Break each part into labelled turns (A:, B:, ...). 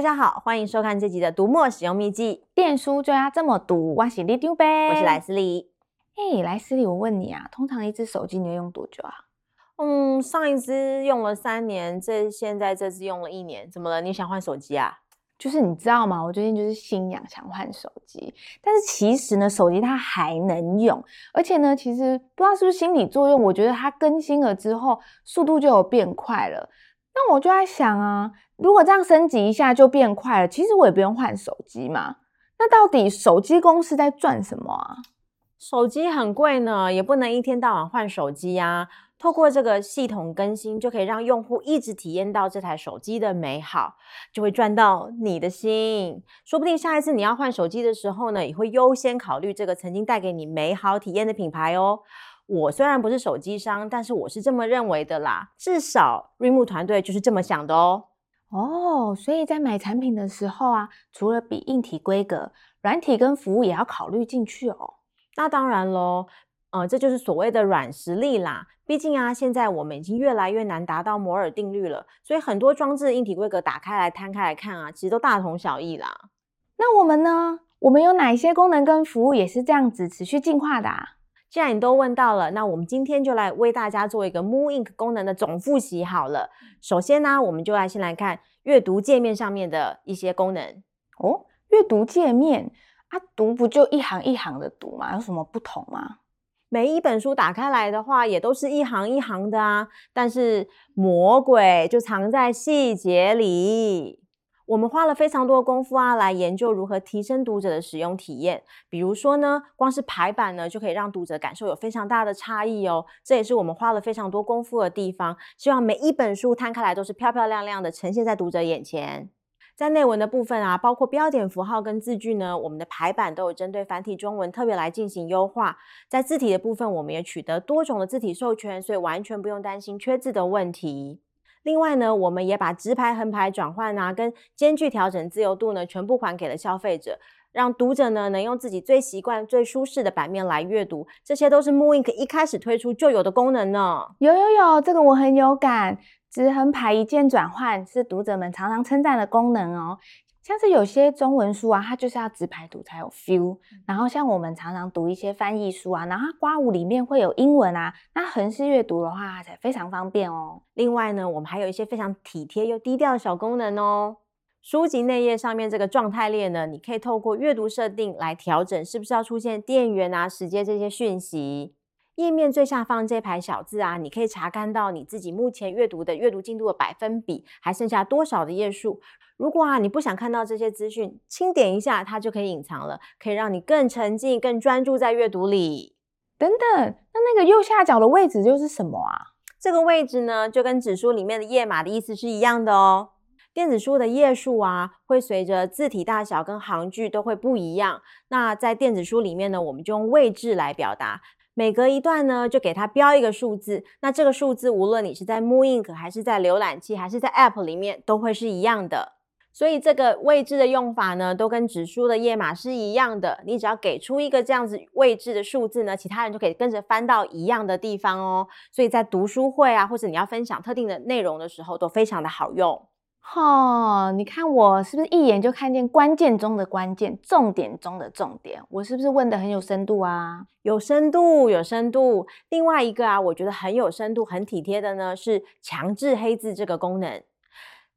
A: 大家好，欢迎收看这集的读墨使用秘籍。
B: 电书就要这么读，我是里长伯，
A: 我是莱斯利。
B: 哎，莱斯利，我问你啊，通常一支手机你要用多久啊？
A: 嗯，上一支用了三年，这现在这支用了一年，怎么了？你想换手机啊？
B: 就是你知道吗？我最近就是心痒，想换手机。但是其实呢，手机它还能用，而且呢，其实不知道是不是心理作用，我觉得它更新了之后，速度就有变快了。那我就在想啊，如果这样升级一下就变快了，其实我也不用换手机嘛。那到底手机公司在赚什么啊？
A: 手机很贵呢，也不能一天到晚换手机呀。透过这个系统更新，就可以让用户一直体验到这台手机的美好，就会赚到你的心。说不定下一次你要换手机的时候呢，也会优先考虑这个曾经带给你美好体验的品牌哦。我虽然不是手机商，但是我是这么认为的啦。至少瑞木团队就是这么想的哦。
B: 哦，所以在买产品的时候啊，除了比硬体规格，软体跟服务也要考虑进去哦。
A: 那当然喽。呃，这就是所谓的软实力啦。毕竟啊，现在我们已经越来越难达到摩尔定律了，所以很多装置的硬体规格打开来摊开来看啊，其实都大同小异啦。
B: 那我们呢？我们有哪一些功能跟服务也是这样子持续进化的啊？
A: 既然你都问到了，那我们今天就来为大家做一个 Moon Ink 功能的总复习好了。首先呢，我们就来先来看阅读界面上面的一些功能
B: 哦。阅读界面啊，读不就一行一行的读吗？有什么不同吗？
A: 每一本书打开来的话，也都是一行一行的啊。但是魔鬼就藏在细节里。我们花了非常多的功夫啊，来研究如何提升读者的使用体验。比如说呢，光是排版呢，就可以让读者感受有非常大的差异哦。这也是我们花了非常多功夫的地方。希望每一本书摊开来都是漂漂亮亮的，呈现在读者眼前。在内文的部分啊，包括标点符号跟字句呢，我们的排版都有针对繁体中文特别来进行优化。在字体的部分，我们也取得多种的字体授权，所以完全不用担心缺字的问题。另外呢，我们也把直排、横排转换啊，跟间距调整自由度呢，全部还给了消费者，让读者呢能用自己最习惯、最舒适的版面来阅读。这些都是 Moon Ink 一开始推出就有的功能呢。
B: 有有有，这个我很有感。直横排一键转换是读者们常常称赞的功能哦，像是有些中文书啊，它就是要直排读才有 feel。然后像我们常常读一些翻译书啊，然后它括弧里面会有英文啊，那横式阅读的话才非常方便哦。
A: 另外呢，我们还有一些非常体贴又低调的小功能哦。书籍内页上面这个状态列呢，你可以透过阅读设定来调整，是不是要出现电源啊、时间这些讯息。页面最下方这排小字啊，你可以查看到你自己目前阅读的阅读进度的百分比，还剩下多少的页数。如果啊你不想看到这些资讯，轻点一下它就可以隐藏了，可以让你更沉浸、更专注在阅读里。
B: 等等，那那个右下角的位置又是什么啊？
A: 这个位置呢，就跟纸书里面的页码的意思是一样的哦。电子书的页数啊，会随着字体大小跟行距都会不一样。那在电子书里面呢，我们就用位置来表达。每隔一段呢，就给它标一个数字。那这个数字，无论你是在 Moon Ink 还是在浏览器，还是在 App 里面，都会是一样的。所以这个位置的用法呢，都跟纸书的页码是一样的。你只要给出一个这样子位置的数字呢，其他人就可以跟着翻到一样的地方哦。所以在读书会啊，或者你要分享特定的内容的时候，都非常的好用。
B: 哦，你看我是不是一眼就看见关键中的关键，重点中的重点？我是不是问的很有深度啊？
A: 有深度，有深度。另外一个啊，我觉得很有深度、很体贴的呢，是强制黑字这个功能。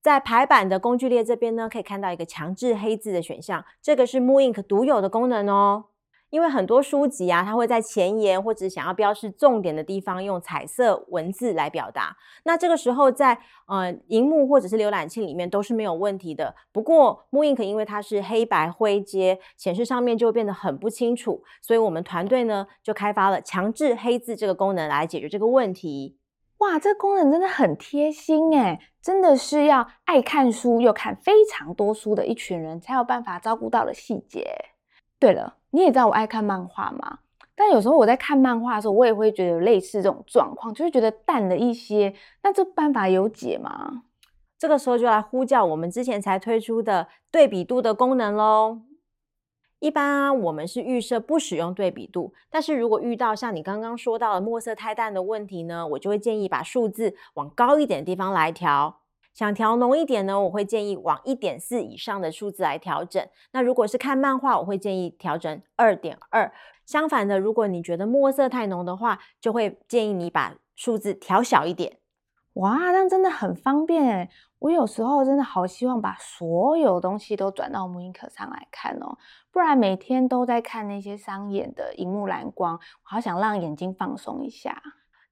A: 在排版的工具列这边呢，可以看到一个强制黑字的选项，这个是 mooInk 独有的功能哦。因为很多书籍啊，它会在前言或者想要标示重点的地方用彩色文字来表达。那这个时候在呃萤幕或者是浏览器里面都是没有问题的。不过 mooInk 因为它是黑白灰阶，显示上面就会变得很不清楚，所以我们团队呢就开发了强制黑字这个功能来解决这个问题。
B: 哇，这个功能真的很贴心诶，真的是要爱看书又看非常多书的一群人才有办法照顾到的细节。对了。你也知道我爱看漫画嘛，但有时候我在看漫画的时候，我也会觉得有类似这种状况，就会觉得淡了一些。那这办法有解吗？
A: 这个时候就来呼叫我们之前才推出的对比度的功能喽。一般啊，我们是预设不使用对比度，但是如果遇到像你刚刚说到的墨色太淡的问题呢，我就会建议把数字往高一点的地方来调。想调浓一点呢，我会建议往一点四以上的数字来调整。那如果是看漫画，我会建议调整二点二。相反的，如果你觉得墨色太浓的话，就会建议你把数字调小一点。
B: 哇，这样真的很方便诶。我有时候真的好希望把所有东西都转到 mooInk 上来看哦，不然每天都在看那些伤眼的荧幕蓝光，我好想让眼睛放松一下。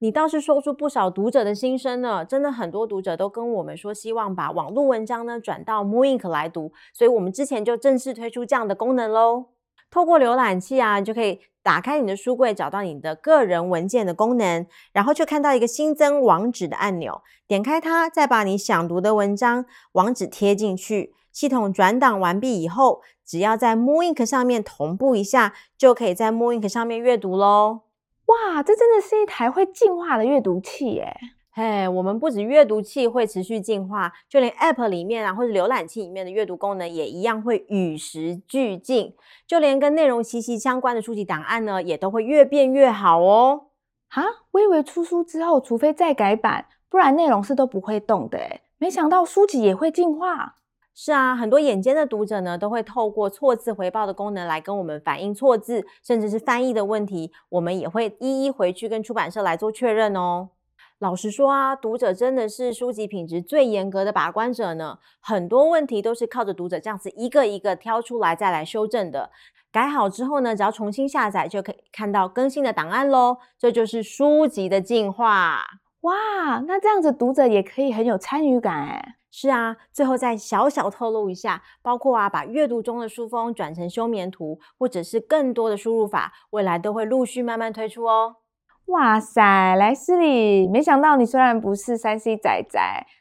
A: 你倒是说出不少读者的心声呢，真的很多读者都跟我们说，希望把网络文章呢转到 mooInk 来读，所以我们之前就正式推出这样的功能喽。透过浏览器啊，你就可以打开你的书柜，找到你的个人文件的功能，然后就看到一个新增网址的按钮，点开它，再把你想读的文章网址贴进去，系统转档完毕以后，只要在 mooInk 上面同步一下，就可以在 mooInk 上面阅读喽。
B: 哇，这真的是一台会进化的阅读器耶！
A: 嘿，我们不止阅读器会持续进化，就连 App 里面啊，或者浏览器里面的阅读功能也一样会与时俱进。就连跟内容息息相关的书籍档案呢，也都会越变越好哦。
B: 哈，我以为出书之后，除非再改版，不然内容是都不会动的诶。没想到书籍也会进化。
A: 是啊，很多眼尖的读者呢，都会透过错字回报的功能来跟我们反映错字，甚至是翻译的问题，我们也会一一回去跟出版社来做确认哦。老实说啊，读者真的是书籍品质最严格的把关者呢，很多问题都是靠着读者这样子一个一个挑出来再来修正的。改好之后呢，只要重新下载就可以看到更新的档案喽。这就是书籍的进化。
B: 哇，那这样子读者也可以很有参与感哎。
A: 是啊，最后再小小透露一下，包括啊，把阅读中的书封转成休眠图，或者是更多的输入法，未来都会陆续慢慢推出哦。
B: 哇塞，莱斯利，没想到你虽然不是三 C 仔仔，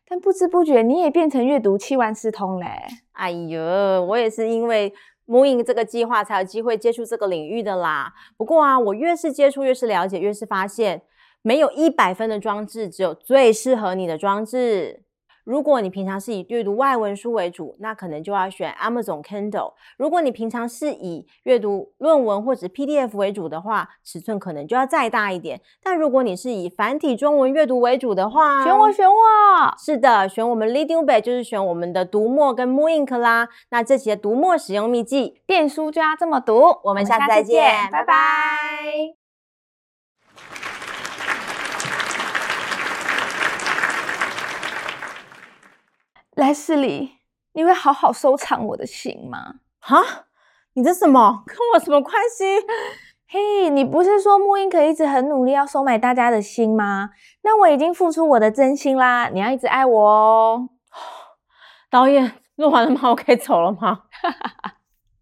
B: 但不知不觉你也变成阅读器万事通嘞。
A: 哎呦，我也是因为 mooInk 这个计划才有机会接触这个领域的啦。不过啊，我越是接触，越是了解，越是发现，没有一百分的装置，只有最适合你的装置。如果你平常是以阅读外文书为主，那可能就要选 Amazon Kindle。如果你平常是以阅读论文或者 PDF 为主的话，尺寸可能就要再大一点。但如果你是以繁体中文阅读为主的话，
B: 选我，选我！
A: 是的，选我们 Leading 就是选我们的读墨跟 mooInk 啦。那这期的读墨使用秘技，
B: 电书就要这么读。
A: 我们下次再见，拜拜。拜拜。
B: 莱斯里，你会好好收藏我的心吗？
A: 哈，你这什么？跟我什么关系？
B: 嘿，你不是说 mooInk 一直很努力要收买大家的心吗？那我已经付出我的真心啦，你要一直爱我哦。
A: 导演，录完了吗？我可以走了吗？